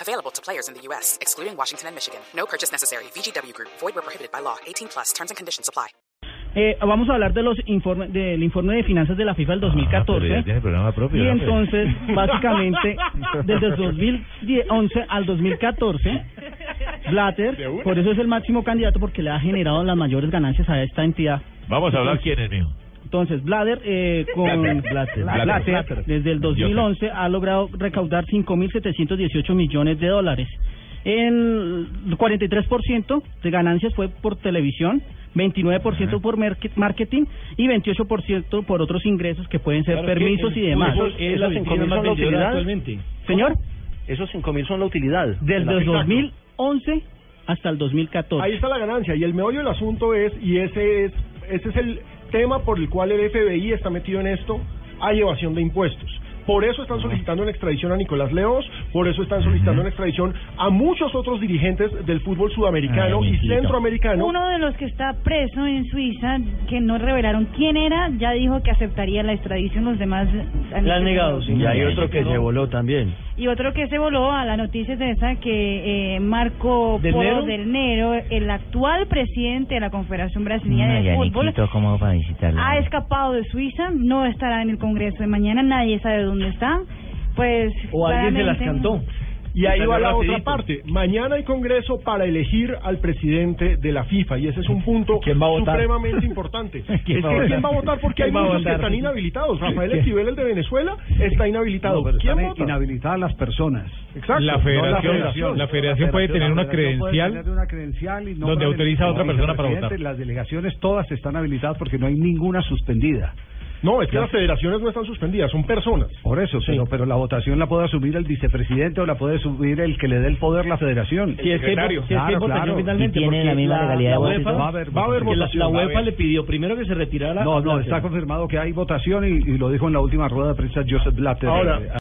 Available to players in the U.S., excluding Washington and Michigan. No purchase necessary. VGW Group. Void where prohibited by law. 18 plus. Terms and conditions apply. Eh, vamos a hablar de los informes del informe de finanzas de la FIFA del 2014. pero ya tiene programa propio, y ¿no? entonces, básicamente, desde el 2011 al 2014, Blatter, por eso es el máximo candidato porque le ha generado las mayores ganancias a esta entidad. Vamos a hablar quién es, mijo. Entonces, Blatter, eh, con Blatter, Blatter, Blatter. desde el 2011 ha logrado recaudar 5.718 millones de dólares. El 43% de ganancias fue por televisión, 29% por marketing y 28% por otros ingresos que pueden ser permisos y demás. Esos cinco mil son la utilidad actualmente. Señor, Esos cinco mil son la utilidad. desde el Exacto. 2011 hasta el 2014. Ahí está la ganancia y el meollo del asunto es, y ese es, ese es el tema por el cual el FBI está metido en esto, hay evasión de impuestos. Por eso están solicitando en extradición a Nicolás Leos, por eso están solicitando en extradición a muchos otros dirigentes del fútbol sudamericano Ay, y mijito. centroamericano. Uno de los que está preso en Suiza, que no revelaron quién era, ya dijo que aceptaría la extradición. Los demás han La han negado, sí. Y hay otro que se voló también. Y otro que se voló a la noticia es esa que eh, Marco ¿Del Polo Nero? del Nero, el actual presidente de la Confederación Brasileña de Fútbol, ¿cómo va a visitarlo? ha escapado de Suiza, no estará en el Congreso de mañana, nadie sabe dónde está. Pues O alguien se las cantó. Y ahí va la otra parte. Mañana hay congreso para elegir al presidente de la FIFA y ese es un punto ¿Quién va a votar? supremamente importante. es que ¿Quién va a votar? quién va a votar porque hay ¿Quién muchos que están inhabilitados. Rafael Esquivel, el de Venezuela, está inhabilitado. ¿Quién vota? inhabilitadas las personas. Exacto. La no federación, la federación puede tener una credencial tener una credencial y donde autoriza a otra persona para votar. Las delegaciones todas están habilitadas porque no hay ninguna suspendida. No, es que las federaciones no están suspendidas, son personas. Por eso, pero, pero la votación la puede asumir el vicepresidente o la puede asumir el que le dé el poder la federación. Si es que, si es que Claro, claro. finalmente. ¿Y tiene la misma legalidad y UEFA? Va a haber Va a haber votación. la, la UEFA le pidió primero que se retirara. No, no, está confirmado que hay votación y, y lo dijo en la última rueda de prensa Joseph Blatter. Ahora, Eh,